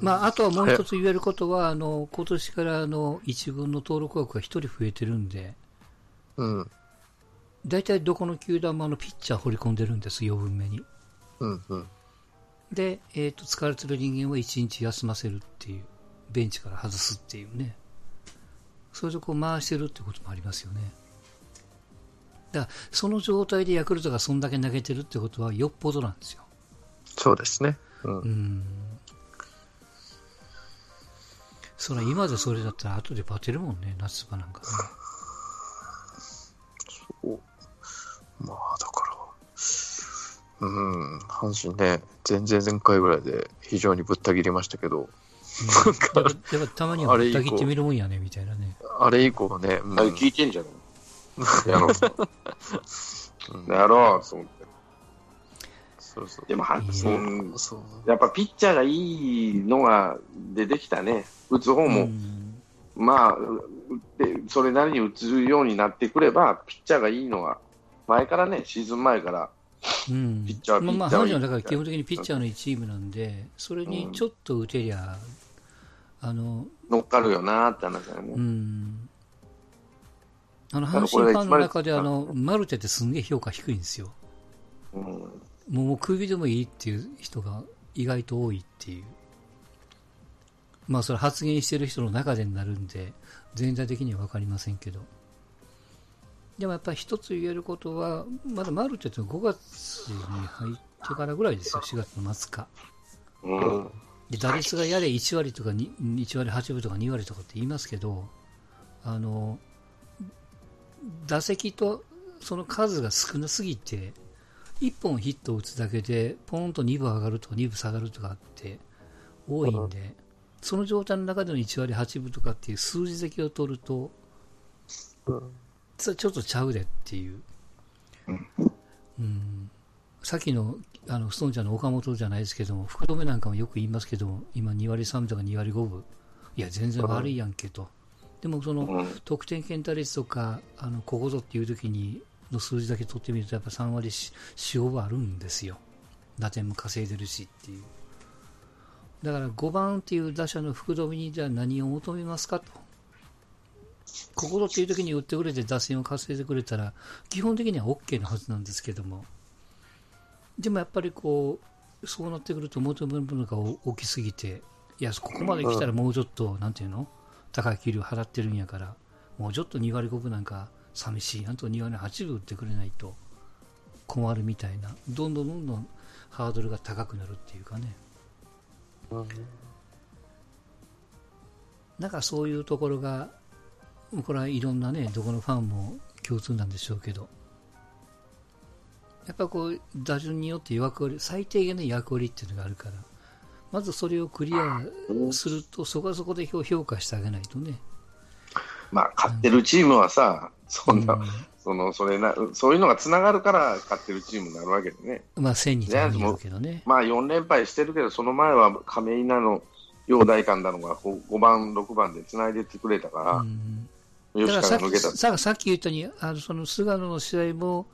まあ、あとはもう一つ言えることは、あの、今年からあの、一軍の登録枠が一人増えてるんで、うん。大体どこの球団もあの、ピッチャー掘り込んでるんです、余分目に。うんうん。で、えっ、ー、と、疲れてる人間は一日休ませるっていう、ベンチから外すっていうね。それでこう回してるってこともありますよね。だから、その状態でヤクルトがそんだけ投げてるってことはよっぽどなんですよ。そうですね。うん。うんそれ今でそれだったら後でバテるもんね、夏場なんか、ね。そう。まあ、だから、うん、阪神ね、前々前回ぐらいで非常にぶった切りましたけど、うん、やっぱたまにはぶった切ってみるもんやね、みたいなね。あれ以降ね、うん、あれ聞いてんじゃないやろう。やろう、そう。そうそう。でもは、そう。そうやっぱピッチャーがいいのが出てきたね、打つ方も、うん、まあで、それなりに打つようになってくれば、ピッチャーがいいのは、前からね、シーズン前から、うん、ピッチャー、まあ、まあ、はだから基本的にピッチャーのチームなんで、それにちょっと打てりゃ、あの乗っかるよなって話だよね。うん。あの阪神ファンの中であのマルテってすんげえ評価低いんですよ。うん、もう首でもいいっていう人が意外と多いっていう。まあそれ発言してる人の中でになるんで、全体的には分かりませんけど。でもやっぱり一つ言えることは、まだマルテって5月に入ってからぐらいですよ、4月の末か。うん、で打率がやれ1割とか1割8分とか2割とかって言いますけど、あの、打席とその数が少なすぎて、1本ヒットを打つだけで、ポンと2分上がるとか2分下がるとかって多いんで、その状態の中での1割8分とかっていう数字的を取ると、ちょっとちゃうでっていう。うん、さっきのあのストーンちゃんの岡本じゃないですけども、福留なんかもよく言いますけども、今2割3分とか2割5分、いや、全然悪いやんけと。でもその得点圏打率とか、あのここぞっていう時にの数字だけ取ってみると、やっぱ3割4、分あるんですよ。打点も稼いでるしっていう。だから5番っていう打者の福留にじゃあ何を求めますかと。ここぞっていう時に打ってくれて打線を稼いでくれたら、基本的には OK なはずなんですけども。でもやっぱりこう、そうなってくると求めるものが大きすぎて、いや、ここまで来たらもうちょっと、なんていうの？高い給料払ってるんやから、もうちょっと2割5分なんか寂しいなと2割8分打ってくれないと困るみたいな、どんどんどんどんハードルが高くなるっていうかね。うん、なんかそういうところが、これはいろんなね、どこのファンも共通なんでしょうけど、やっぱこう、打順によって役割、最低限の役割っていうのがあるから、まずそれをクリアすると、そこはそこで評価してあげないとね。まあ、勝ってるチームはさ、そんな、うん、そのそれなそういうのがつながるから勝ってるチームになるわけでね。まあ、1000になるけどね。まあ、4連敗してるけど、その前は亀井なの、陽大館なのが5番、6番でつないでってくれたから、うん、だからさっさっき言ったように、あのその菅野の試合も、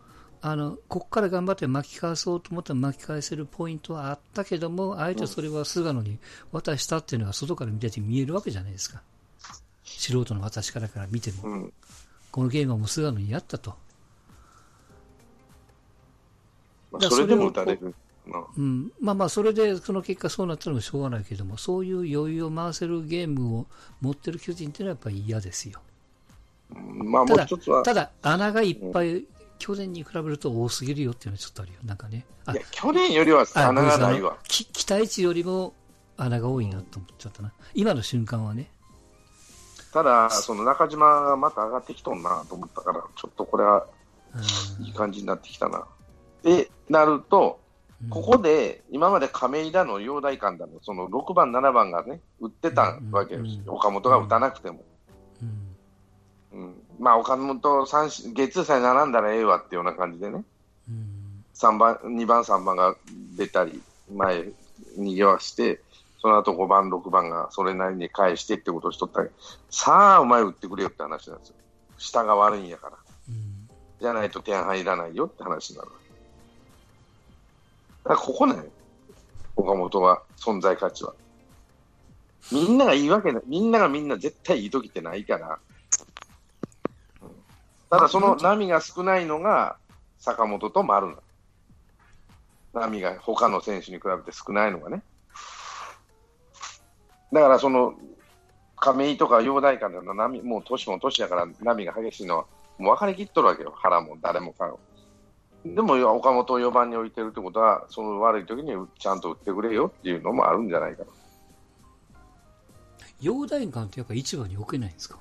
あのここから頑張って巻き返そうと思ったら巻き返せるポイントはあったけども、あえてそれは菅野に渡したっていうのが外から見てて見えるわけじゃないですか。素人の私からから見ても、うん、このゲームはもう菅野にやったと。まあ、それでも打たれる。うん、まあまあ、それでその結果そうなったのもしょうがないけども、そういう余裕を回せるゲームを持ってる巨人っていうのはやっぱり嫌ですよ。まあ、もう一つはただ、穴がいっぱい去年に比べると多すぎるよっていうのはちょっとあるよ。なんかね。いや、去年よりは穴がないわ。期待値よりも穴が多いなと思っちゃったな。今の瞬間はね。ただ、その中島がまた上がってきとんなと思ったから、ちょっとこれはいい感じになってきたな。で、なると、ここで今まで亀井だの、陽大館だの、その6番、7番がね、打ってたわけです、岡本が打たなくても。うん、まあ、岡本三ゲッツーさえ並んだらええわっていうような感じでね、うん、3番2番、3番が出たり、前に言わして、その後5番、6番がそれなりに返してってことをしとったり、さあ、お前打ってくれよって話なんですよ。下が悪いんやから。うん、じゃないと点入らないよって話になる。だからここね、岡本は、存在価値は。みんながいいわけない、みんながみんな絶対いい時ってないから。ただその波が少ないのが坂本と丸な波が他の選手に比べて少ないのがね。だからその亀井とか陽大館の波、もう年も年だから波が激しいのは、もう分かりきっとるわけよ、腹も誰もかよ。でも岡本を4番に置いてるってことは、その悪い時にちゃんと打ってくれよっていうのもあるんじゃないかな。陽大館ってやっぱ一番に置けないんですか？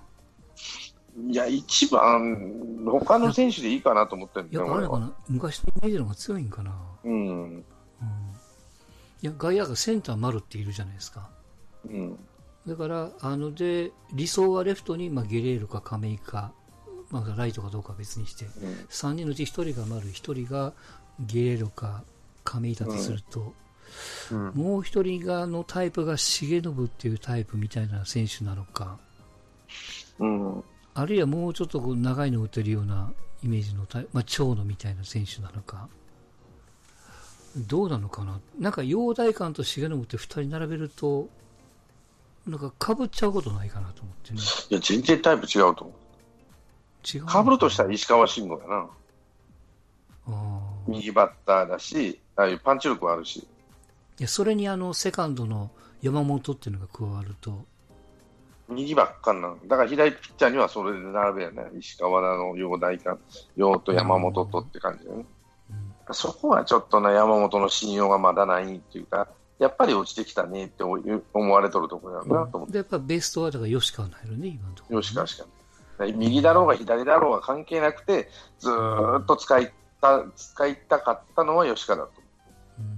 いや、一番、他の選手でいいかなと思ってるんだやっぱあれかな、昔のイメージの方が強いんかな。うん。うん、いや、外野がセンター丸っているじゃないですか。うん。だから、あので、理想はレフトに、まあ、ゲレールか亀井か、まあ、ライトかどうかは別にして、うん、3人のうち1人が丸、1人がゲレールか亀井だとすると、うん、もう1人がのタイプが重信っていうタイプみたいな選手なのか、うん、あるいはもうちょっとこう長いの打てるようなイメージのタイプ、まあ、長野みたいな選手なのか、どうなのかな、なんか陽大館と重信って2人並べると、なんかかぶっちゃうことないかなと思ってね。いや、全然タイプ違うと思う。違うかぶるとしたら石川慎吾やな。右バッターだし、ああいうパンチ力はあるし。いや、それにあの、セカンドの山本っていうのが加わると。右ばっかなだから左ピッチャーにはそれで並べやね。石川田の陽大か、陽と山本とって感じだよね。うん、そこはちょっとね、山本の信用がまだないっていうか、やっぱり落ちてきたねって思われとるところだなと思って。で、やっぱベストはだから吉川なるね、今のところ、ね。吉川しかない。右だろうが左だろうが関係なくて、ずっと使いた、使いたかったのは吉川だと。うん、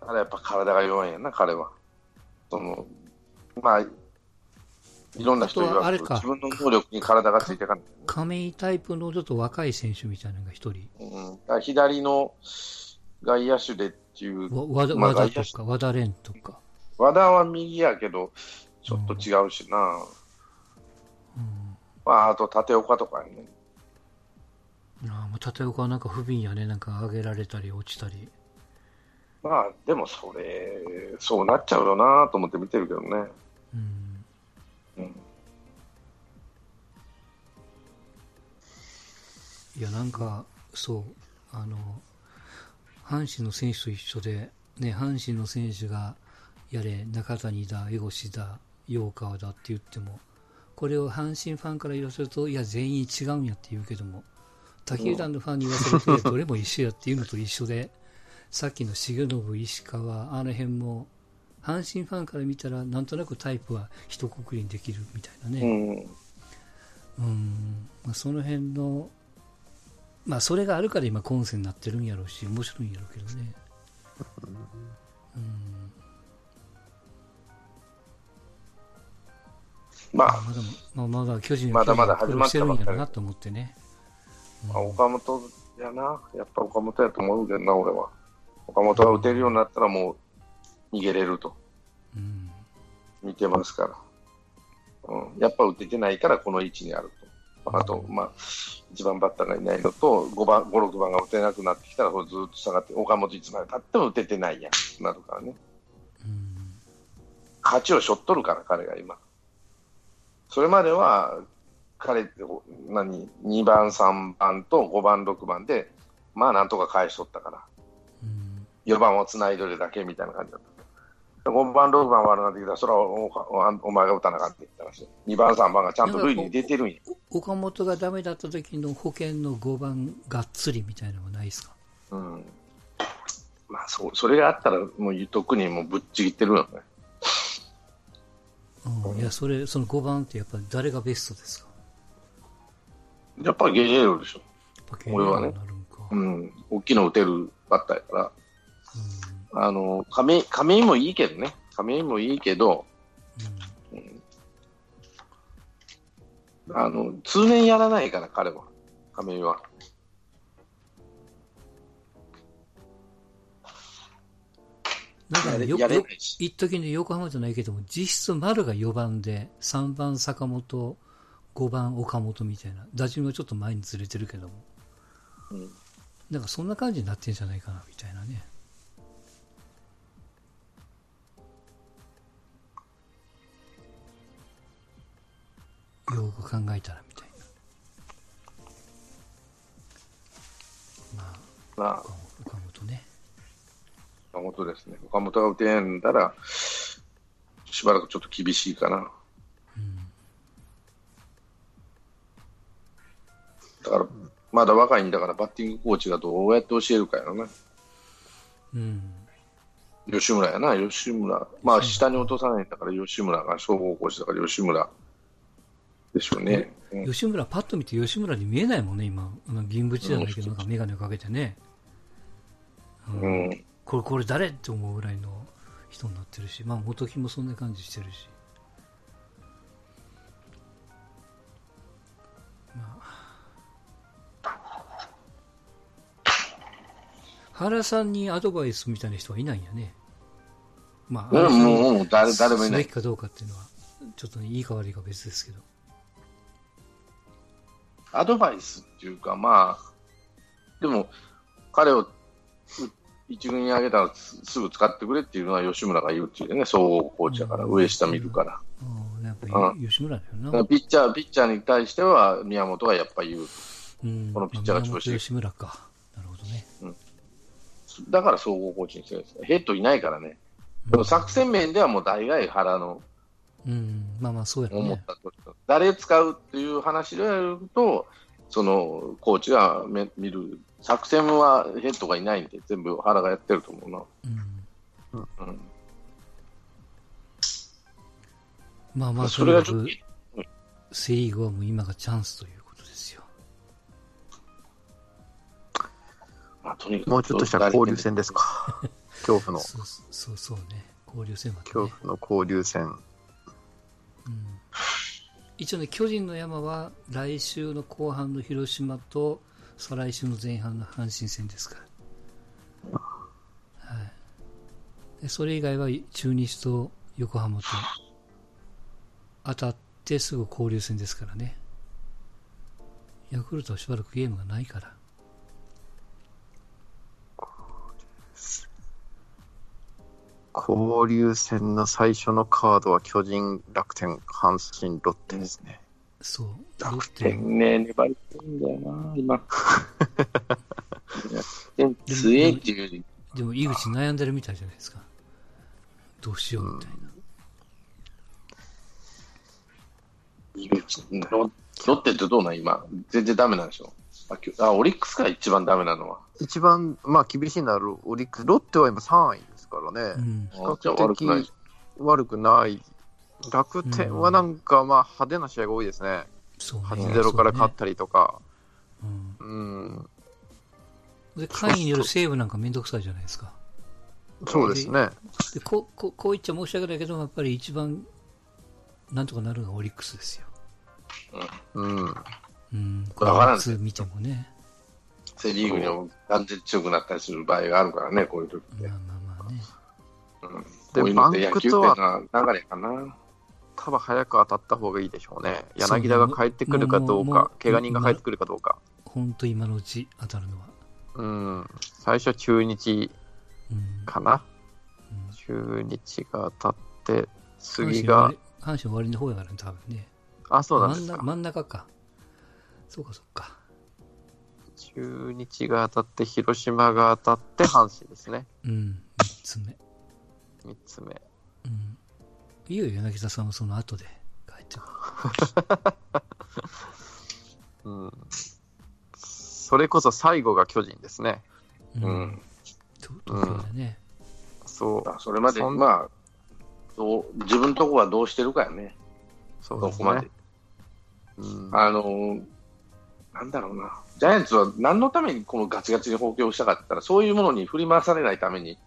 だからやっぱ体が弱いんやな、彼は。その、まあ、いろんな人が自分の能力に体がついていかない、ね。亀井タイプのちょっと若い選手みたいなのが一人。うん、左の外野手でっていう。和田、まあ、和田とか、和田蓮とか。和田は右やけど、ちょっと違うしな。うん。まあ、あと、立岡とかね。ああ、立岡はなんか不憫やね。なんか上げられたり落ちたり。まあ、でもそれ、そうなっちゃうよなと思って見てるけどね。うん。うん。いや、なんか、そう、あの、阪神の選手と一緒で、ね、阪神の選手が、やれ、中谷だ、江越だ、陽川だって言っても、これを阪神ファンから言わせると、いや、全員違うんやって言うけども、他球団のファンに言わせると、どれも一緒やっていうのと一緒で、さっきの重信、石川、あの辺も、阪神ファンから見たら、なんとなくタイプは一括りにできるみたいなね。うん、うん。まあ、その辺のまあそれがあるから今今世になってるんやろうし面白いんやろうけどね。うん。まあまだまだ巨人まだまだ始まってるんやろうなと思ってね、うん、まあ、岡本やなやっぱ岡本やと思うけどな俺は。岡本が打てるようになったらもう逃げれると、うん、見てますから、うん、やっぱ打ててないからこの位置にあるあと、まあ、1番バッターがいないのと、5番、5、6番が打てなくなってきたら、ずっと下がって、岡本いつまでたっても打ててないやん、なるからね。勝ちをしょっとるから、彼が今。それまでは、彼って、何、2番、3番と5番、6番で、まあ、なんとか返しとったから。4番をつないどるだけみたいな感じだった。5番、6番悪なってきたら、それはおお前が打たなかったって話。2番、3番がちゃんと塁に出てるんや。岡本がダメだった時の保険の5番がっつりみたいなのはないですか？うん。まあ、そう、それがあったら、もう特にもうぶっちぎってるよね。うん、いや、それ、その5番ってやっぱり誰がベストですか？やっぱりゲレーロでしょ。俺はね。うん。大きいの打てるバッターやから。うんあの、亀井、亀井もいいけどね。亀井もいいけど、うん、あの、通年やらないから、彼は。亀井は。だからよ、よ、一時の横浜じゃないけども、実質丸が4番で、3番坂本、5番岡本みたいな、打順はちょっと前にずれてるけども。うん。なんかそんな感じになってんじゃないかな、みたいなね。考えたらみたいな。まあ、まあ、岡本ね。岡本ですね。岡本が打てんだら、しばらくちょっと厳しいかな。うん。だから、まだ若いんだから、バッティングコーチがどうやって教えるかやろな。うん。吉村やな、吉村。まあ、下に落とさないんだから、吉村が総合コーチだから、吉村でしょうね。うん吉村、パッと見て吉村に見えないもんね、今。あの銀縁じゃないけど、なんか眼鏡をかけてね。うんうん。これ、これ誰？って思うぐらいの人になってるし、まあ、元木もそんな感じしてるし。まあ。原さんにアドバイスみたいな人はいないんやね。まあ、うもう、もう誰誰もいないすべき。かどうかっていうのは、ちょっとね、いいか悪いか別ですけど。アドバイスっていうか、まあ、でも、彼をう一軍に上げたらすすぐ使ってくれっていうのは吉村が言うっていうね、総合コーチだから、うん上下見るから。ああ、やっぱうり吉村だよな。ピッチャー、ピッチャーに対しては宮本がやっぱ言う。うん、このピッチャーが調子いい吉村か。なるほどね。だから総合コーチにしてるんですヘッドいないからね。でも作戦面ではもう大概原のうん、まあまあそうやろ思っね。たと、誰使うっていう話でやると、そのコーチがめ見る作戦はヘッドがいないんで、全部原がやってると思うな。うん。うん、まあまあ、それがちょっとセ・リーグはもう今がチャンスということですよ。まあ、とにかくもうちょっとしたら交流戦ですか。恐怖の、そうそうそうね。交流戦まで恐ね。怖の交流戦。一応ね、巨人の山は来週の後半の広島と再来週の前半の阪神戦ですから。はい。でそれ以外は中日と横浜と当たってすぐ交流戦ですからね。ヤクルトはしばらくゲームがないから。交流戦の最初のカードは巨人、楽天、阪神、ロッテですね。そう。ロ楽ッテ天ね、粘り強いんだよな、今。楽天強いっていうより、でも井口悩んでるみたいじゃないですか。どうしようみたいな。井口ロロッテってどうなん？今。全然ダメなんでしょ？あきゅあ、オリックスか一番ダメなのは。一番、まあ厳しいのはロオリックス、ロッテは今3位ですからね。うん。あじゃあ悪くない。悪くない。楽天はなんかまあ派手な試合が多いですね。そうね。8-0から勝ったりとか。そうねうんうん。で、会員によるセーブなんかめんどくさいじゃないですか。そうですね。で、こう、こう、こう言っちゃ申し訳ないけど、やっぱり一番、なんとかなるのがオリックスですよ。うん。うん。わから見てもね。セ・リーグにも完全に強くなったりする場合があるからね、こういう時って。まあまあまあね。うん、でこういうのって野球っていうのバは流れかな。多分早く当たった方がいいでしょうね。柳田が帰ってくるかどうか、怪我人が帰ってくるかどうか。ほんと今のうち当たるのは。うん。最初中日うん。かな。うん中日が当たって、次が、阪神終わりの方やからね、多分ね。あ、そうなんで真ん中すか。真ん中か。そうか、そうか。中日が当たって、広島が当たって、阪神ですね。うん。三つ目。3つ目。うん。いいよ、柳田さんはその後で帰ってくる。うん。それこそ最後が巨人ですね。ううん。ん。と東京でね。そう。だそれまで、そんまあ、どう自分のとこはどうしてるかやね。そうですどこまでね。。うん。あのーなんだろうな。ジャイアンツは何のためにこのガチガチに補強したかって言ったら、そういうものに振り回されないために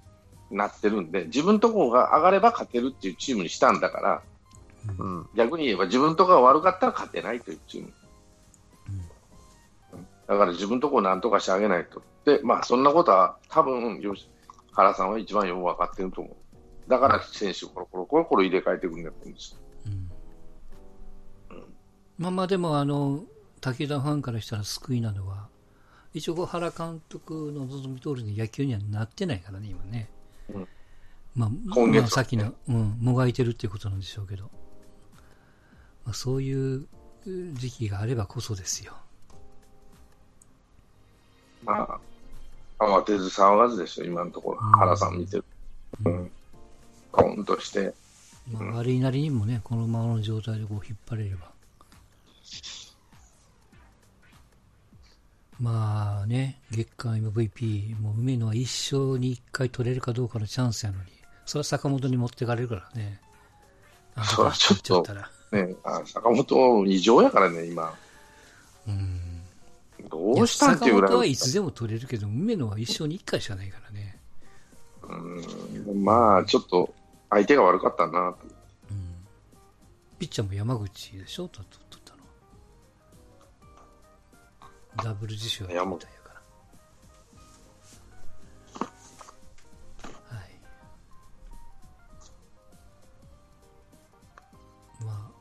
なってるんで、自分とこが上がれば勝てるっていうチームにしたんだから、うん。逆に言えば自分とこが悪かったら勝てないというチーム。だから自分とこをなんとかしてあげないと。で、まあそんなことは多分、原さんは一番よく分かってると思う。だから選手をコロコロコロコロ入れ替えていくんだと思うんです。うん。まあまあでもあの、武田ファンからしたら救いなのは、一応原監督の望み通りの野球にはなってないからね、今ね。うんまあ、今月はまあさっきの、うん、もがいてるっていうことなんでしょうけど。まあそういう時期があればこそですよ。まあ、慌てず騒がずですよ、今のところ。原さん見てる。うん。コンとして。まあ、悪いなりにもね、このままの状態でこう引っ張れれば。まあね、月間 MVP、もう梅野は一生に一回取れるかどうかのチャンスやのに、それは坂本に持ってかれるからね。それはちょっと、ね、あ坂本異常やからね、今。うん。どうしたんっていうぐらい。坂本はいつでも取れるけど、梅野は一生に一回しかないからね。うん、まあ、ちょっと、相手が悪かったなと。うん。ピッチャーも山口でしょ、とダブル自主やみたいやから。はい。まあ、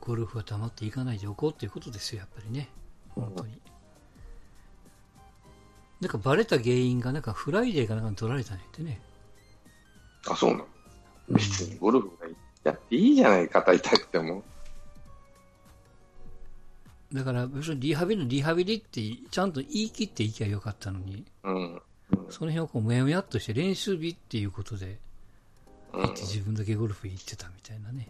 ゴルフは黙っていかないでおこうっていうことですよ、やっぱりね。本当に。なんかバレた原因が、なんかフライデーかなんか取られたねってね。あ、そうなの別にゴルフがやっていいじゃない、肩痛くても。だから、リハビリのリハビリって、ちゃんと言い切っていきゃよかったのに、うん、その辺をこう、もやもやっとして練習日っていうことで、行って自分だけゴルフ行ってたみたいなね。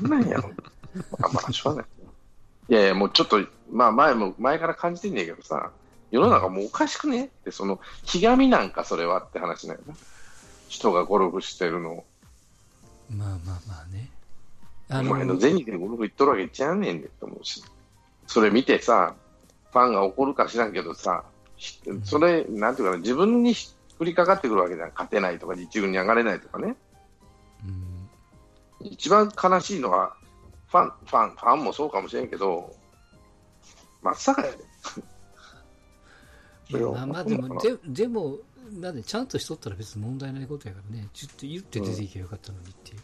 なんなんやろ。あ、まあ、しょうがない。いやいや、もうちょっと、まあ前も、前から感じてんねんけどさ、世の中もうおかしくねって、その、気がみなんかそれはって話なんやな。人がゴルフしてるのまあまあまあね。お前の銭でゴルフ行っとるわけちゃうねんでって思うし、それ見てさ、ファンが怒るか知らんけどさ、それ、なんていうかな、自分に降りかかってくるわけじゃん。勝てないとか、一軍に上がれないとかね。うん、一番悲しいのは、ファン、ファン、ファンもそうかもしれんけど、まさかやで。いやまあまあでも、ででも、なんでちゃんとしとったら別に問題ないことやからね、ちょっと言って出ていけばよかったのにっていう。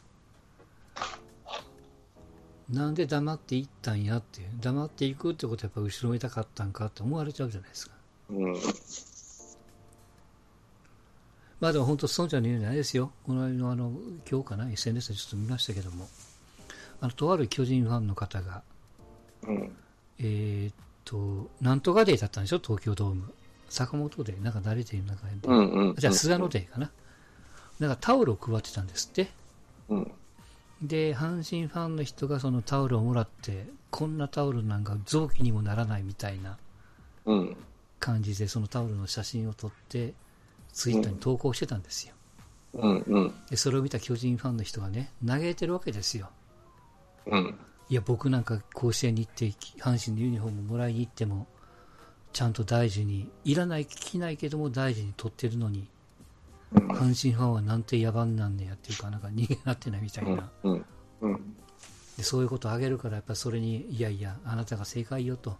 なんで黙っていったんやって。黙っていくってことはやっぱ後ろめたかったんかって思われちゃうじゃないですか。うん。まあでも本当、孫ちゃんの言うんじゃないですよ。この間のあの、今日かな、SNS でちょっと見ましたけども、あの、とある巨人ファンの方が、うん、えー、っと、なんとかデーだったんでしょ、東京ドーム。坂本デー、なんか誰デー、なんか、うんうん、じゃあ菅野デーかな。なんかタオルを配ってたんですって。うん。で、阪神ファンの人がそのタオルをもらって、こんなタオルなんか雑巾にもならないみたいな感じで、そのタオルの写真を撮って、ツイッターに投稿してたんですよ。うんうん、でそれを見た巨人ファンの人がね、嘆いてるわけですよ。うん、いや、僕なんか甲子園に行って、阪神のユニフォームもらいに行っても、ちゃんと大事に、いらない、聞きないけども大事に取ってるのに、阪神ファンはなんて野蛮なんねやっていうか、なんか逃げなってないみたいな。うんうん、でそういうことをあげるから、やっぱそれに、いやいや、あなたが正解よと、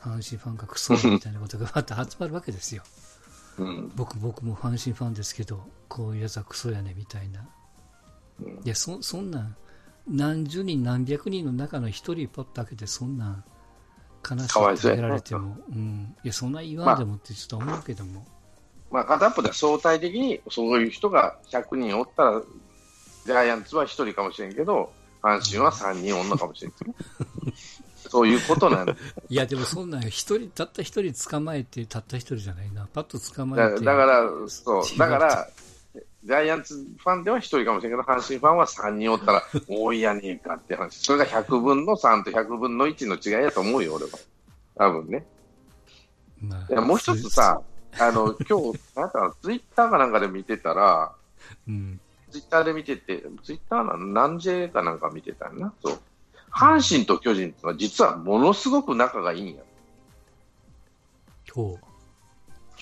阪神ファンがクソみたいなことがまた集まるわけですよ。うん、僕、僕も阪神ファンですけど、こういうやつはクソやねみたいな。うん、いや、そ、そんなん、何十人、何百人の中の一人ポッと開けて、そんなん、悲しくてられても、うん、いや、そんな言わんでもってちょっと思うけども。まあまあ、片っぽでは相対的にそういう人が100人おったら、ジャイアンツは1人かもしれんけど、阪神は3人おんのかもしれん。そういうことなん いや、でもそんなん、一人、たった一人捕まえて、たった一人じゃないな。パッと捕まえて。だから、そう、だから、ジャイアンツファンでは1人かもしれんけど、阪神ファンは3人おったら、多いやねえかって話。それが100分の3と100分の1の違いやと思うよ、俺は。多分ね。まあ、いやもう一つさ、あの、今日、なんか、ツイッターかなんかで見てたら、うん、ツイッターで見てて、ツイッターな何ジェかなんか見てたんな。そう。阪神と巨人ってのは実はものすごく仲がいいんや。今日。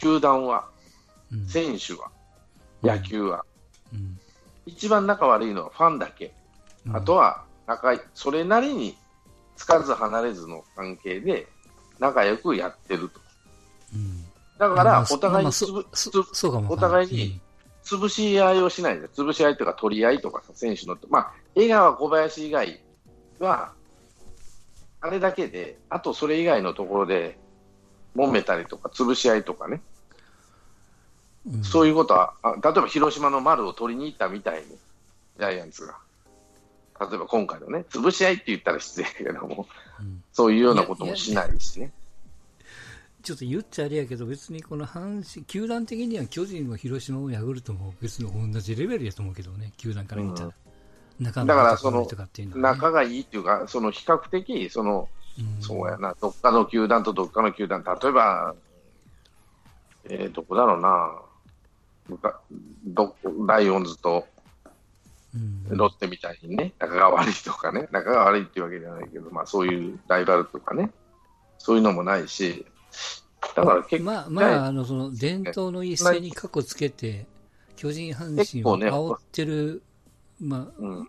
球団は、うん、選手は、野球は、うん、一番仲悪いのはファンだけ。あとは仲い、それなりにつかず離れずの関係で仲良くやってると。うんだから、お互いにつぶ、お互いに潰し合いをしないで、潰し合いとか取り合いとか選手の、まあ、江川、小林以外は、あれだけで、あとそれ以外のところで、揉めたりとか、潰し合いとかね、うん、そういうことはあ、例えば広島の丸を取りに行ったみたいに、ジャイアンツが。例えば今回のね、潰し合いって言ったら失礼だけども、うん、そういうようなこともしないしね。ちょっと言っちゃあれやけど、別にこの阪神、球団的には巨人は広島をヤクルトも別に同じレベルやと思うけどね、球団から見たら。うん、仲だからその、仲がいいっていうか、その比較的、その、うん、そうやな、どっかの球団とどっかの球団、例えば、えー、どこだろうな、どライオンズとロッテみたいにね、仲が悪いとかね、仲が悪いっていうわけじゃないけど、まあそういうライバルとかね、そういうのもないし、だから結構、まあ、まあ、あの、その、伝統の一斉に過去つけて、巨人阪神を煽ってる、ね、まあ、うん、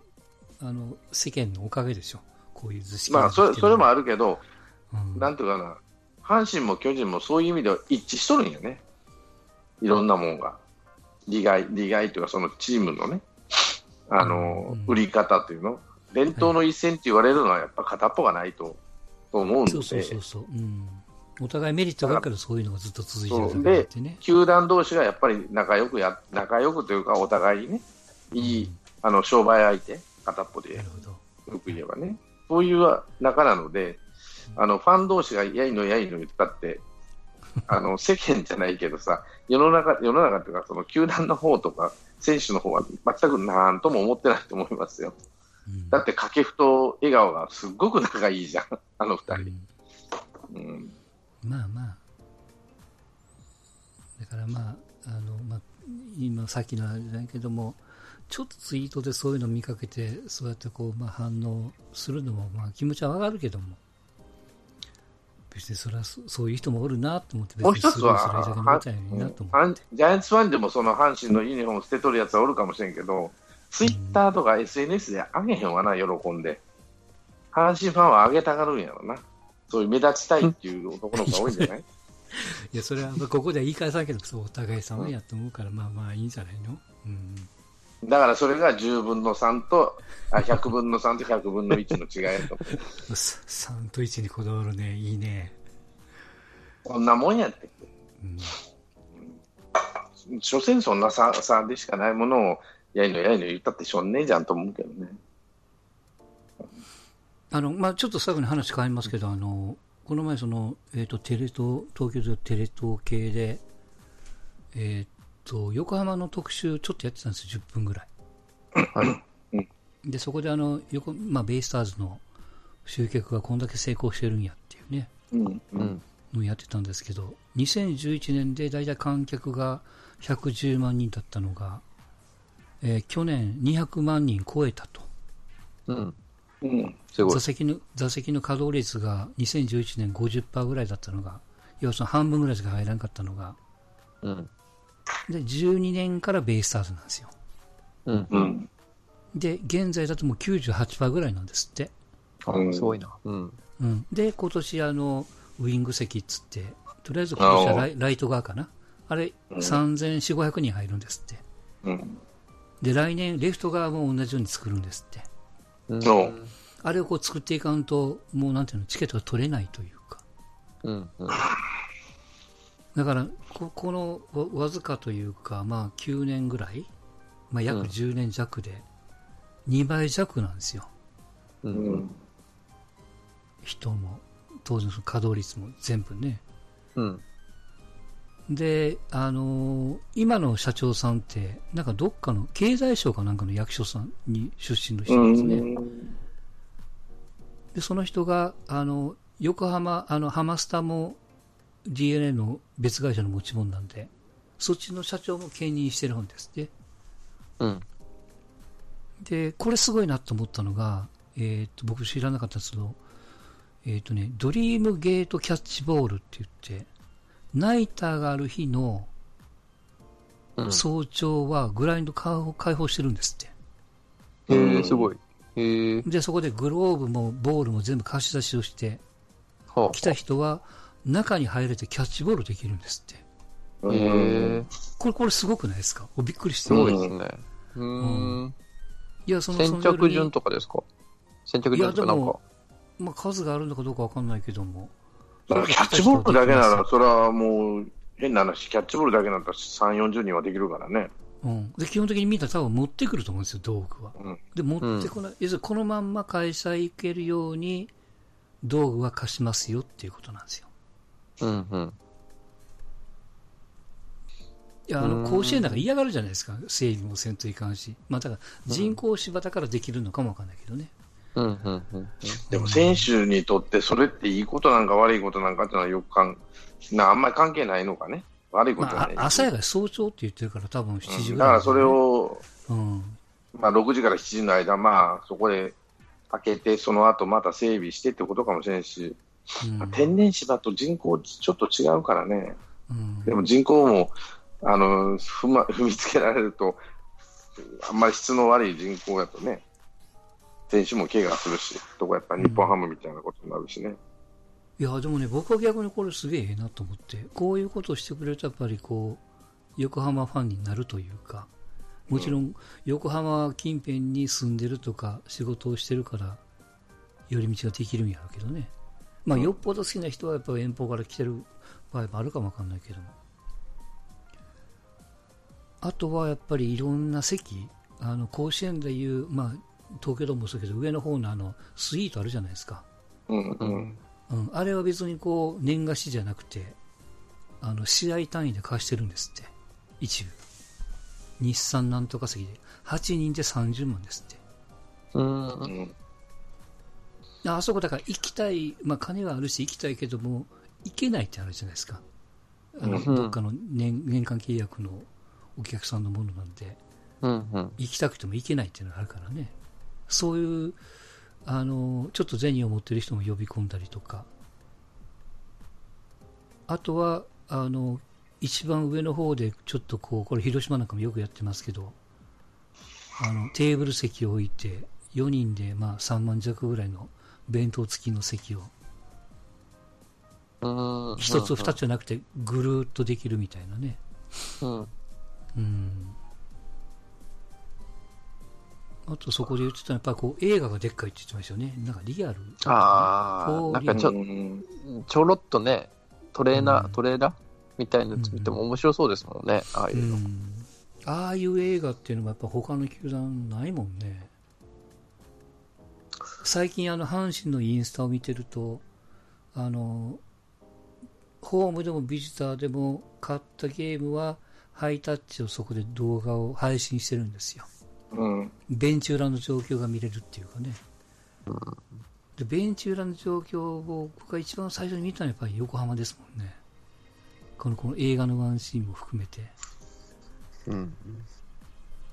あの、世間のおかげでしょ。こういう図式まあ、それ、それもあるけど、うん、なんていうかな、阪神も巨人もそういう意味では一致しとるんよね。いろんなもんが。利害、利害というか、そのチームのね、あの、うん、売り方というの。伝統の一戦って言われるのはやっぱ片っぽがないと、と思うんで。そうそうそうそう。うんお互いメリットがあるからそういうのがずっと続いてるで、ね、球団同士がやっぱり仲良くや、仲良くというか、お互いにね、いい、あの商売相手、片っぽで、よく言えばね、そういう仲なので、あのファン同士がやいのやいの言ったって、あの世間じゃないけどさ、世の中世の中というか、その球団の方とか、選手の方は全くなんとも思ってないと思いますよ。うん、だって、掛布と笑顔がすごく仲がいいじゃん、あの二人。うん、うんまあまあ。だからまあ、あの、まあ、今さっきのあれだけども、ちょっとツイートでそういうの見かけて、そうやってこう、まあ反応するのも、まあ気持ちはわかるけども、別にそれはそういう人もおるなと思って、別にすごいそれだけ見たいなと思って。ジャイアンツファンでもその阪神のユニフォーム捨てとるやつはおるかもしれんけど、ツイッターとか SNS であげへんわな、喜んで。阪神ファンはあげたがるんやろな。そういう目立ちたいっていう男の子が多いんじゃない？いや、それは、ここでは言い返さんけど、そう、お互い様やと思うから、まあまあいいんじゃないの？うん。だからそれが10分の3と、あ100分の3と100分の1の違いと。3と1にこだわるね、いいね。こんなもんやって。うん。所詮そんな差差でしかないものを、やいのやいの言ったってしょんねえじゃんと思うけどね。あの、まあ、ちょっと最後に話変わりますけど、あの、この前その、えっ、ー、と、テレ東、東京でテレ東系で、えっ、ー、と、横浜の特集ちょっとやってたんですよ、10分ぐらい。はい。で、そこであの、横、まあ、ベイスターズの集客がこんだけ成功してるんやっていうね、うん、うん、のやってたんですけど、2011年で大体観客が110万人だったのが、えー、去年200万人超えたと。うん。うん、座席の座席の稼働率が2011年50%ぐらいだったのが、要するに半分ぐらいしか入らなかったのが、うん、で12年からベイスターズなんですよ。うんうん、で、現在だともう98%ぐらいなんですって。うん、すごいな。うん、うん、で、今年あの、ウイング席っつって、とりあえず今年はライライト側かな。あれ、うん、3400、500人入るんですって。うん、で、来年、レフト側も同じように作るんですって。うん、あれをこう作っていかんと、もうなんていうの、チケットが取れないというか。うんうん、だからこ、このわずかというか、まあ9年ぐらい、まあ約10年弱で、2倍弱なんですよ。うん、人も、当時の稼働率も全部ね。うん、で、あのー、今の社長さんって、なんかどっかの経済省かなんかの役所さんに出身の人ですね。で、その人が、あの、横浜、あの、ハマスタも DNA の別会社の持ち物なんで、そっちの社長も兼任してるんですって。うん。で、これすごいなと思ったのが、えっ、ー、と、僕知らなかったんですけど、えっ、ー、とね、ドリームゲートキャッチボールって言って、ナイターがある日の早朝はグラインド開放してるんですって。へ、えすごい。へで、そこでグローブもボールも全部貸し出しをして、はあ、来た人は中に入れてキャッチボールできるんですって。へこれ、これすごくないですか？びっくりしてすごいですね。うん。いや、その、先着順とかですか？先着順とかなんか。まあ、数があるのかどうかわかんないけども。キャッチボールだけなら、それはもう、変な話、キャッチボールだけなら3、40人はできるからね。うん。で、基本的にみんな多分持ってくると思うんですよ、道具は。うん、で、持ってこない、要するにこのまんま会社行けるように、道具は貸しますよっていうことなんですよ。うんうん。いや、あの、甲子園だから嫌がるじゃないですか。整備もせんといかんし。まあ、だから人工芝だからできるのかもわかんないけどね。うんうんうん、でも選手にとってそれっていいことなんか悪いことなんかっていうのはよくかんなあんまり関係ないのかね。悪いことない、まあ、朝やが早朝って言ってるから多分7時ぐらい、ねうん、だからそれを、うん、まあ6時から7時の間、まあそこで開けて、その後また整備してってことかもしれんし、うん、天然芝と人工ちょっと違うからね。うん、でも人工も、あの、踏ま、踏みつけられると、あんまり質の悪い人工やとね、選手も怪我するし、とこやっぱ日本ハムみたいなことになるしね。うんいや、でもね、僕は逆にこれすげえええなと思って、こういうことをしてくれると、やっぱりこう、横浜ファンになるというか、もちろん、横浜近辺に住んでるとか、仕事をしてるから、寄り道ができるんやろうけどね。まあ、よっぽど好きな人はやっぱ遠方から来てる場合もあるかもわかんないけども。あとはやっぱりいろんな席、あの、甲子園でいう、まあ、東京ドームもそうけど、上の方のあの、スイートあるじゃないですか。うんうん。うん、あれは別にこう、年貸しじゃなくて、あの、試合単位で貸してるんですって。一部。日産なんとか席で。8人で30万ですって。うん。あそこだから行きたい、まあ金はあるし行きたいけども、行けないってあるじゃないですか。あの、どっかの年年間契約のお客さんのものなんで、うんうん、行きたくても行けないっていうのがあるからね。そういう、あの、ちょっと銭を持ってる人も呼び込んだりとか、あとは、あの、一番上の方でちょっとこう、これ広島なんかもよくやってますけど、あの、テーブル席を置いて、4人でまあ3万弱ぐらいの弁当付きの席を、一つ二つじゃなくてぐるっとできるみたいなね。うん。うん。あとそこで言ってたのは、やっぱこう映画がでっかいって言ってましたよね。なんかリアル。ああ、なんかちょ、ちょろっとね、トレーナー、うん、トレーラーみたいなやつ見ても面白そうですもんね、ああいうの。ああいう映画っていうのもやっぱ他の球団ないもんね。最近あの阪神のインスタを見てると、あの、ホームでもビジターでも買ったゲームはハイタッチをそこで動画を配信してるんですよ。うん、ベンチ裏の状況が見れるっていうかね。でベンチ裏の状況を僕が一番最初に見たのはやっぱり横浜ですもんね。このこの映画のワンシーンも含めて。うん。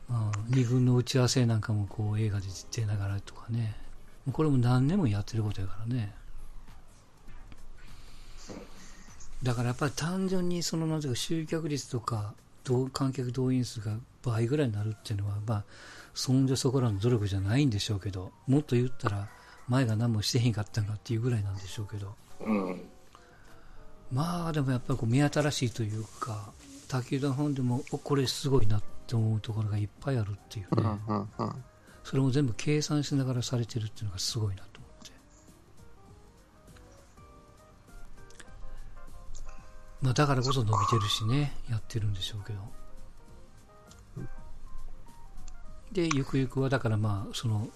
あ2軍の打ち合わせなんかもこう映画で出ながらとかね。これも何年もやってることやからね。だからやっぱり単純にそのなぜか集客率とか観客動員数が倍ぐらいになるっていうのは、まあ、そんじょそこらの努力じゃないんでしょうけど、もっと言ったら、前が何もしてへんかったんかっていうぐらいなんでしょうけど、うん、まあでもやっぱりこう目新しいというか、滝球の本でも、これすごいなって思うところがいっぱいあるっていうね、うんうんうん、それも全部計算しながらされてるっていうのがすごいなまあだからこそ伸びてるしね、やってるんでしょうけど。で、ゆくゆくはだからまあ、その、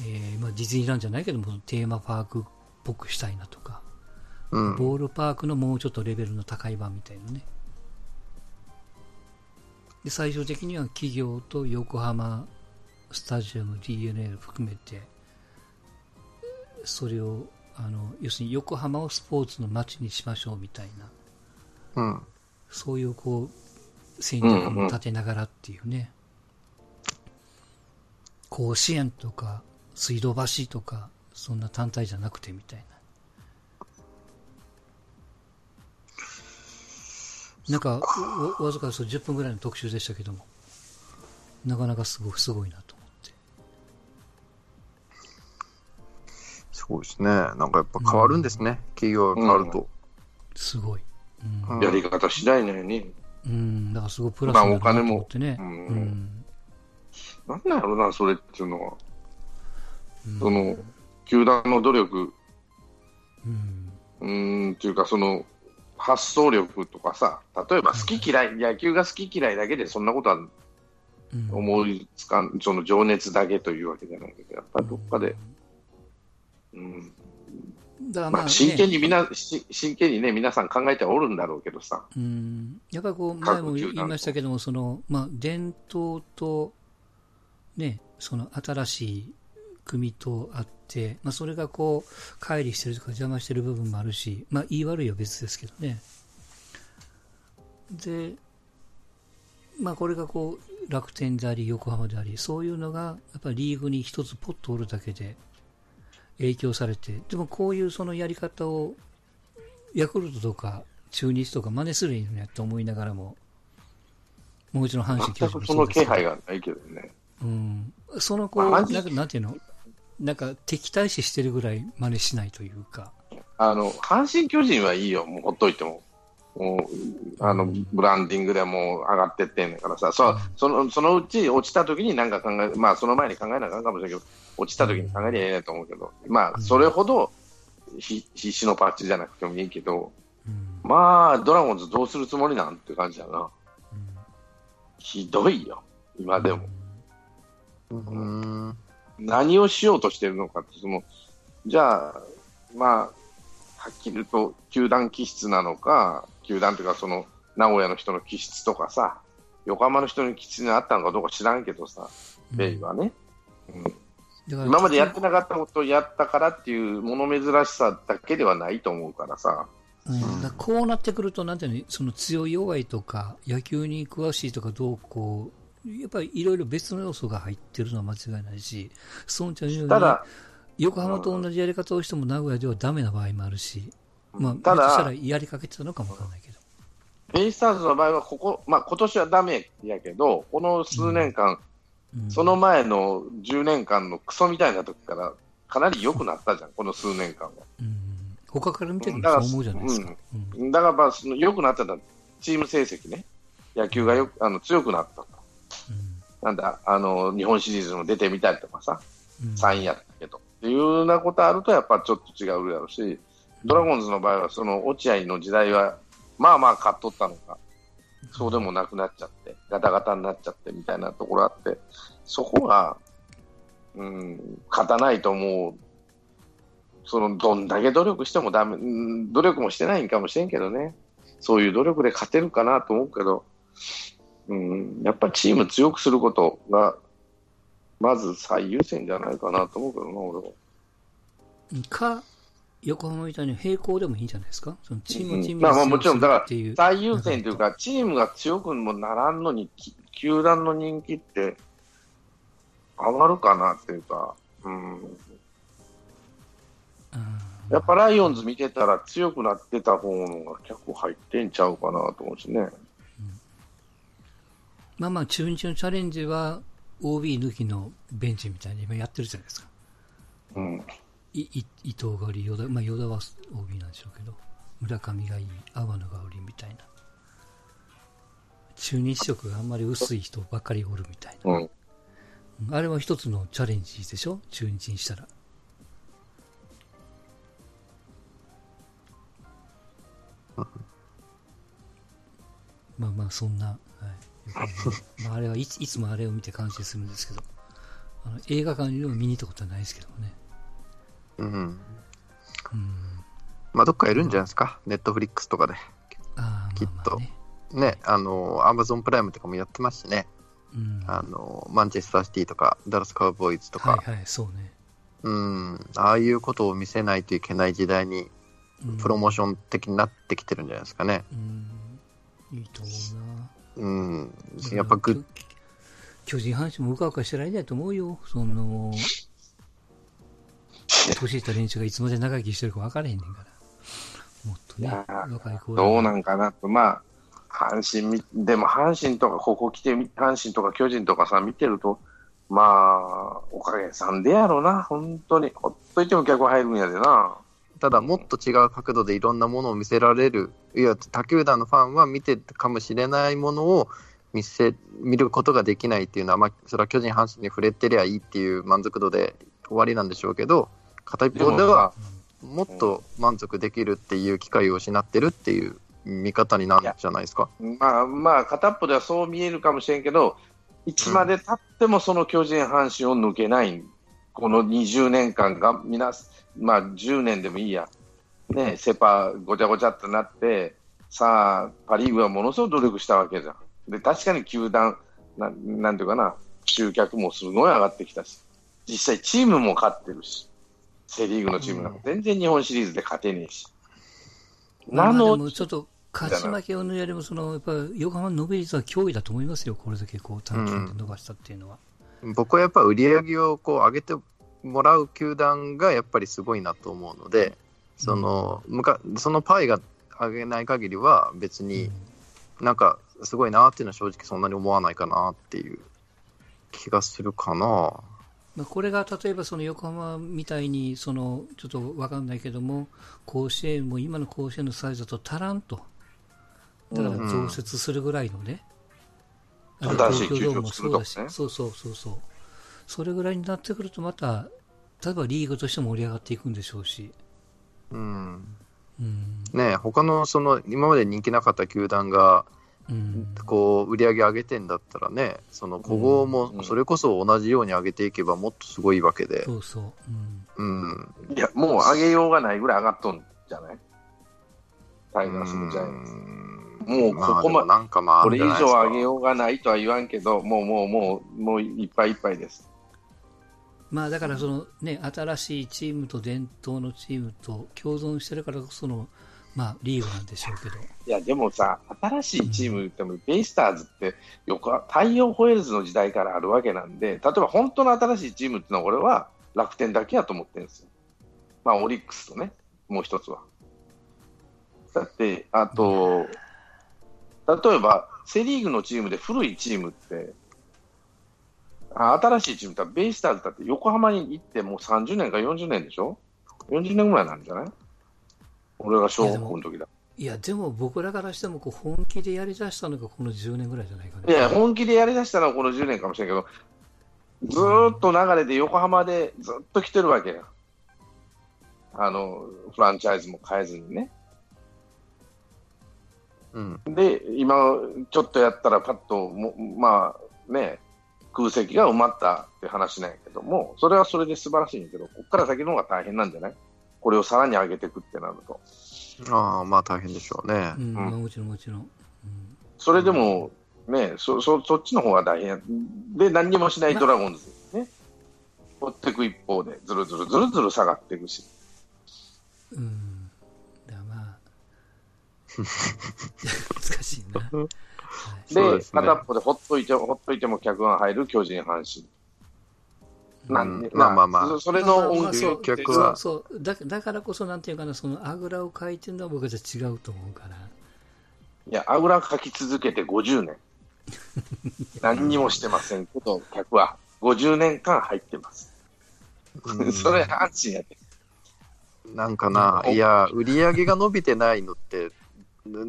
えー、まあ、ディズニーランドじゃないけども、テーマパークっぽくしたいなとか、うん、ボールパークのもうちょっとレベルの高い版みたいなね。で、最終的には企業と横浜スタジアム DNA 含めて、それを、あの、要するに横浜をスポーツの街にしましょうみたいな、うん、そういうこう、戦略も立てながらっていうね。甲子園とか水道橋とかそんな単体じゃなくてみたいな。なんかわわずかそう10分ぐらいの特集でしたけども。なかなかすごすごいなと思って。すごいですね。なんかやっぱ変わるんですね、うん、企業が変わると、うん、すごい、うん、やり方次第だよねうん。だからすごいプラスになるなと思ってね、まあ、お金も、うん。なんなんやろな、それっていうのは。うん、その、球団の努力、うん、うんっていうか、その、発想力とかさ、例えば好き嫌い、野球が好き嫌いだけでそんなことは思いつかん、その情熱だけというわけじゃないけど、やっぱりどっかで、うん。だからまあ、真剣にみな、真剣にね、皆さん考えておるんだろうけどさ。うん。やっぱりこう、前も言いましたけども、その、まあ、伝統と、ね、その新しい組とあって、まあ、それがこう、乖離してるとか邪魔してる部分もあるし、まあ、言い悪いは別ですけどね。で、まあ、これがこう、楽天であり、横浜であり、そういうのが、やっぱりリーグに一つポッとおるだけで、影響されて、でもこういうそのやり方を、ヤクルトとか中日とか真似するんやと思いながらも、もう一度阪神、巨人もその気配がないけどね。うん。そのこう、なんかなんていうの？なんか敵対視してるぐらい真似しないというか。あの、阪神巨人はいいよ、もうほっといても。もう、あの、ブランディングでも上がってってんからさ、そその、そのうち落ちた時に何か考え、まあその前に考えなあかんかもしれないけど、落ちた時に考えりゃええねと思うけど、まあそれほど必死のパッチじゃなくてもいいけど、まあドラゴンズどうするつもりなんて感じだな。ひどいよ、今でも。うん。何をしようとしてるのかって、そのじゃあ、まあ、はっきり言うと、球団気質なのか、球団というか、その名古屋の人の気質とかさ、横浜の人の気質にあったのかどうか知らんけどさ、レイはね、うん、今までやってなかったことをやったからっていうもの珍しさだけではないと思うからさ。うん、こうなってくると、なんていうの、その強い弱いとか、野球に詳しいとかどうこう、やっぱりいろいろ別の要素が入ってるのは間違いないし、孫ちゃんに横浜と同じやり方をしても名古屋ではダメな場合もあるし、まあ、ただ、したらやりかけてたのかもわからないけど。ベイスターズの場合はここ、まあ今年はダメやけど、この数年間、うん、その前の10年間のクソみたいな時からかなり良くなったじゃん、この数年間は。うん、他から見てもそう思うじゃないですか。うん、だからまあ、その良くなったのはチーム成績ね、野球がよあの強くなったと。なんだ、あの、日本シリーズも出てみたりとかさ、3位やったけど、っていうようなことあると、やっぱちょっと違うやろうし、ドラゴンズの場合は、その落合の時代は、まあまあ勝っとったのか、そうでもなくなっちゃって、ガタガタになっちゃってみたいなところあって、そこが、うん、勝たないともう、その、どんだけ努力してもダメ、努力もしてないんかもしれんけどね、そういう努力で勝てるかなと思うけど、うん、やっぱチーム強くすることが、まず最優先じゃないかなと思うけどな、俺は。か、横浜みたいに並行でもいいんじゃないですか、そのチームチーム、まあ、まあもちろん、だから最優先というか、チームが強くもならんのに、球団の人気って上がるかなっていうか、うん。やっぱライオンズ見てたら強くなってた方のが結構入ってんちゃうかなと思うしね。まあまあ、中日のチャレンジは OB 抜きのベンチみたいに今やってるじゃないですか。うん。い伊藤がり、与田、まあ、与田は OB なんでしょうけど、村上がいい、阿波野が売りみたいな。中日色があんまり薄い人ばっかりおるみたいな。うん。あれは一つのチャレンジでしょ？中日にしたら。まあまあ、そんな、はい。まあ、あれはいついつもあれを見て感心するんですけど、あの映画館にも見に行ったことはないですけどね。うん。うん。まあ、どっかいるんじゃないですか、ネットフリックスとかで。あきっと。ね、ね、あの、アマゾンプライムとかもやってますしね。うん、あの、マンチェスターシティとか、ダラスカウボーイズとか。はいはい、そうね。うん、ああいうことを見せないといけない時代に、プロモーション的になってきてるんじゃないですかね。うん、いいと思うな。うん、やっぱグ巨人阪神もうかうかしてられないと思うよ。その、年いった連中がいつまで長生きしてるか分からへんねんから。もっとね、若い子どうなんかなと。まあ、阪神、でも阪神とか、ここ来て、阪神とか巨人とかさ、見てると、まあ、おかげさんでやろうな、本当に。ほっといても客入るんやでな。ただもっと違う角度でいろんなものを見せられる、いや他球団のファンは見てるかもしれないものを見せ見ることができないっていうのは、まあ、それは巨人、阪神に触れてりゃいいっていう満足度で終わりなんでしょうけど、片一方ではもっと満足できるっていう機会を失ってるっていう見方になるんじゃないですか。まあまあ、片っぽではそう見えるかもしれんけど、いつまでたってもその巨人、阪神を抜けない、この20年間が、みな、まあ10年でもいいや、ね、セ・パごちゃごちゃってなって、さあ、パ・リーグはものすごい努力したわけじゃん。で、確かに球団、ななんていうかな、集客もすごい上がってきたし、実際チームも勝ってるし、セ・リーグのチームなんか全然日本シリーズで勝てねえし。うん、なの、まあ、ちょっと勝ち負けを抜いても、その、やっぱ横浜の伸び率は脅威だと思いますよ、これだけこう短期で伸ばしたっていうのは。うん、僕はやっぱ売り上げをこう上げてもらう球団がやっぱりすごいなと思うので、その、うん、そのパイが上げない限りは別になんかすごいなっていうのは正直そんなに思わないかなっていう気がするかな。これが例えばその横浜みたいにそのちょっと分かんないけども甲子園も今の甲子園のサイズだと足らんと。だから増設するぐらいのね、うん、東京ドームもそうだし、ね、そうそうそうそう。それぐらいになってくるとまた例えばリーグとして盛り上がっていくんでしょうし、うん、うん、ね他のその今まで人気なかった球団がこう売り上げ上げてんだったらね、その古豪もそれこそ同じように上げていけばもっとすごいわけで。そうそう。うん。うん、いや、もう上げようがないぐらい上がっとんじゃない？タイガースのジャイアンツ。もうここまで、まあ、かまあこれ以上上げようがないとは言わんけど、もうもうもう、もういっぱいいっぱいです。まあだからそのね、新しいチームと伝統のチームと共存してるからこその、まあ、リーグなんでしょうけど。いや、でもさ、新しいチームっても、ベイスターズってよく、太陽ホエールズの時代からあるわけなんで、例えば本当の新しいチームってのは、俺は楽天だけやと思ってるんですよ。まあ、オリックスとね、もう一つは。だって、あと、例えば、セ・リーグのチームで古いチームって、あ新しいチームってベイスターズだって横浜に行ってもう30年か40年でしょ ?40 年ぐらいなんじゃない？俺が小学校の時だ。いや、でも僕らからしてもこう本気でやりだしたのがこの10年ぐらいじゃないかね。いや、本気でやりだしたのはこの10年かもしれないけど、ずーっと流れで横浜でずっと来てるわけや。あの、フランチャイズも変えずにね。うん、で、今、ちょっとやったら、パッとも、まあね、空席が埋まったって話なんやけども、それはそれで素晴らしいんやけど、ここから先の方が大変なんじゃない？これをさらに上げていくってなると。ああ、まあ大変でしょうね。うん、うん、もちろんもちろん。うん、それでも、ね、そそそっちの方が大変で、何にもしないドラゴンズね。追っていく一方で、ずるずるずるずる下がっていくし。うん。だまあ、難しいな。はい、で、ね、片っぽでほっといて、ほっといても客が入る巨人、阪神。まあ、まあまあまあ、それの音客は。そうだだからこそ、なんていうかな、そのあぐらをかいてるのは僕はじゃ違うと思うから。いや、あぐらかき続けて50年。何にもしてませんけど、客は50年間入ってます。それ、安心やで。なんかな、いや、売り上げが伸びてないのって、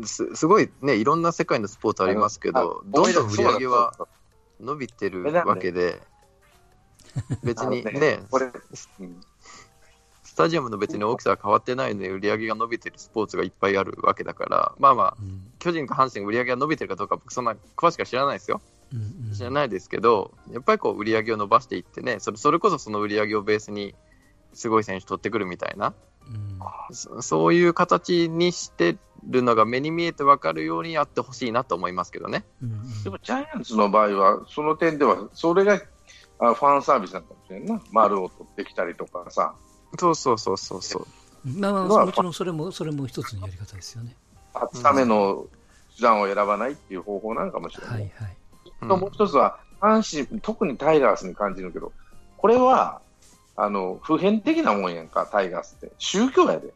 すすごいね、いろんな世界のスポーツありますけど、どんどん売り上げは伸びてるわけで、別にね、ねこれ、うん、スタジアムの別に大きさは変わってないので、売り上げが伸びてるスポーツがいっぱいあるわけだから、まあまあ、うん、巨人か阪神が売り上げが伸びてるかどうか、僕、そんな詳しくは知らないですよ。うんうん、知らないですけど、やっぱりこう売り上げを伸ばしていってね、それそれこそその売り上げをベースに、すごい選手取ってくるみたいな、うん。そ、そういう形にしてるのが目に見えて分かるようにやってほしいなと思いますけどね。うんうん、でもジャイアンツの場合は、その点では、それがあファンサービスなのかもしれんな。丸を取ってきたりとかさ。そうそうそうそうそう。まあまあ、もちろんそれも、それも一つのやり方ですよね。勝つための手段を選ばないっていう方法なのかもしれない。はいはい。もう一つは、阪神、特にタイガースに感じるけど、これは、あの、普遍的なもんやんか、タイガースって。宗教やで。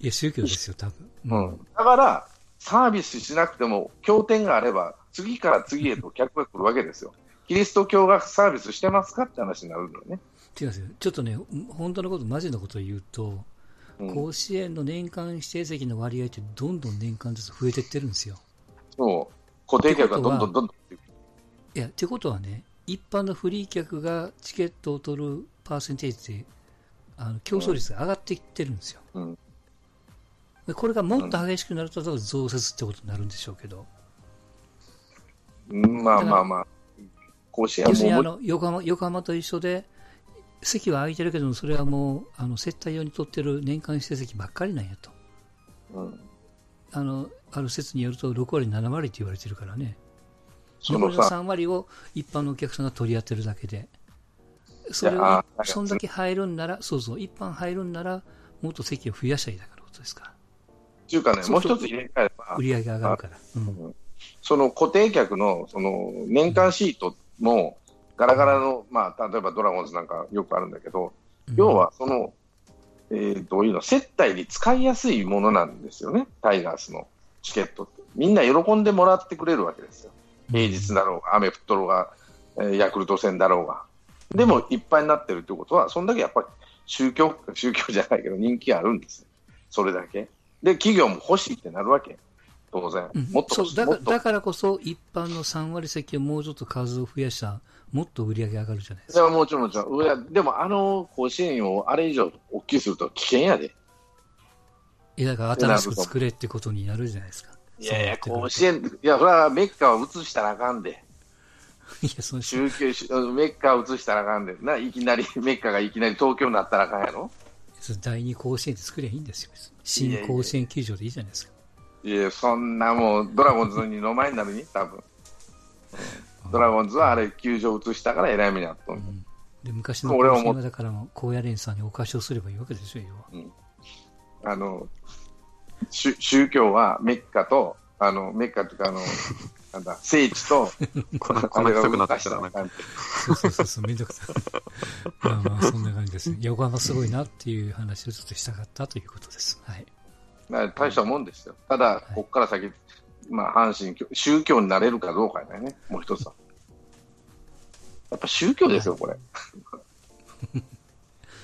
いや、宗教ですよ、多分。うん。だから、サービスしなくても、経典があれば、次から次へと客が来るわけですよ。キリスト教がサービスしてますかって話になるのね。違。ちょっとね、本当のこと、マジのことを言うと、うん、甲子園の年間指定席の割合ってどんどん年間ずつ増えていってるんですよ。そう。固定客がどんどんどんどん。いや、ってことはね、一般のフリー客がチケットを取るパーセンテージで、あの競争率が上がっていってるんですよ。うん、これがもっと激しくなると、増設ってことになるんでしょうけど。まあまあまあ。甲子園はもう。横浜横浜と一緒で、席は空いてるけどそれはもう、あの、接待用に取ってる年間指定席ばっかりなんやと。うん。あの、ある説によると、6割、7割って言われてるからね。残りの3割を一般のお客さんが取り合ってるだけで。それを、そんだけ入るんなら、そうそう、一般入るんなら、もっと席を増やしたいだからことですから。っていうかね、もう一つ入れ替えれば、売り上げ上がるから。うん、その固定客のその年間シートも、ガラガラの、まあ、例えばドラゴンズなんかよくあるんだけど、要はその、えー、どういうの、接待に使いやすいものなんですよね、タイガースのチケットって。みんな喜んでもらってくれるわけですよ。平日だろうが、雨降っとろうが、えー、ヤクルト戦だろうが。でもいっぱいになってるということは、そんだけやっぱり宗教、宗教じゃないけど人気あるんですそれだけ。で、企業も欲しいってなるわけ。当然。もっとだからだからこそ、一般の3割席をもうちょっと数を増やしたもっと売り上げ上がるじゃないですか。もちろん、もちろん。でも、あの甲子園をあれ以上大きくすると危険やで。いや、だから新しく作れってことになるじゃないですか。いやいや、甲子園、いや、それはメッカを移したらあかんで。いや、その宗教、メッカを移したらあかんで。な、いきなり、メッカがいきなり東京になったらあかんやろ第二甲子園で作りゃいいんですよ。新甲子園球場でいいじゃないですか。いや、そんなもう、ドラゴンズにの前になるに、多分。ドラゴンズはあれ、球場移したからえらい目にあったん、うん、で昔の甲子園だから高野連さんにお貸しをすればいいわけですよ、うん、あの宗教はメッカと、あのメッカというかあの、なんだ、聖地と、このこの人くなってきたらそうそうそうそう、めんどくさい。まあまあ、そんな感じですね。横浜すごいなっていう話をちょっとしたかったということです。はい。大したもんですよ。ただ、ここから先、まあ、阪神、宗教になれるかどうかだよね、もう一つは。やっぱ宗教ですよ、これ。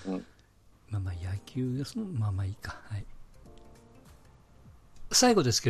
うん、まあまあ、野球ですまあまあいいか。はい。最後ですけ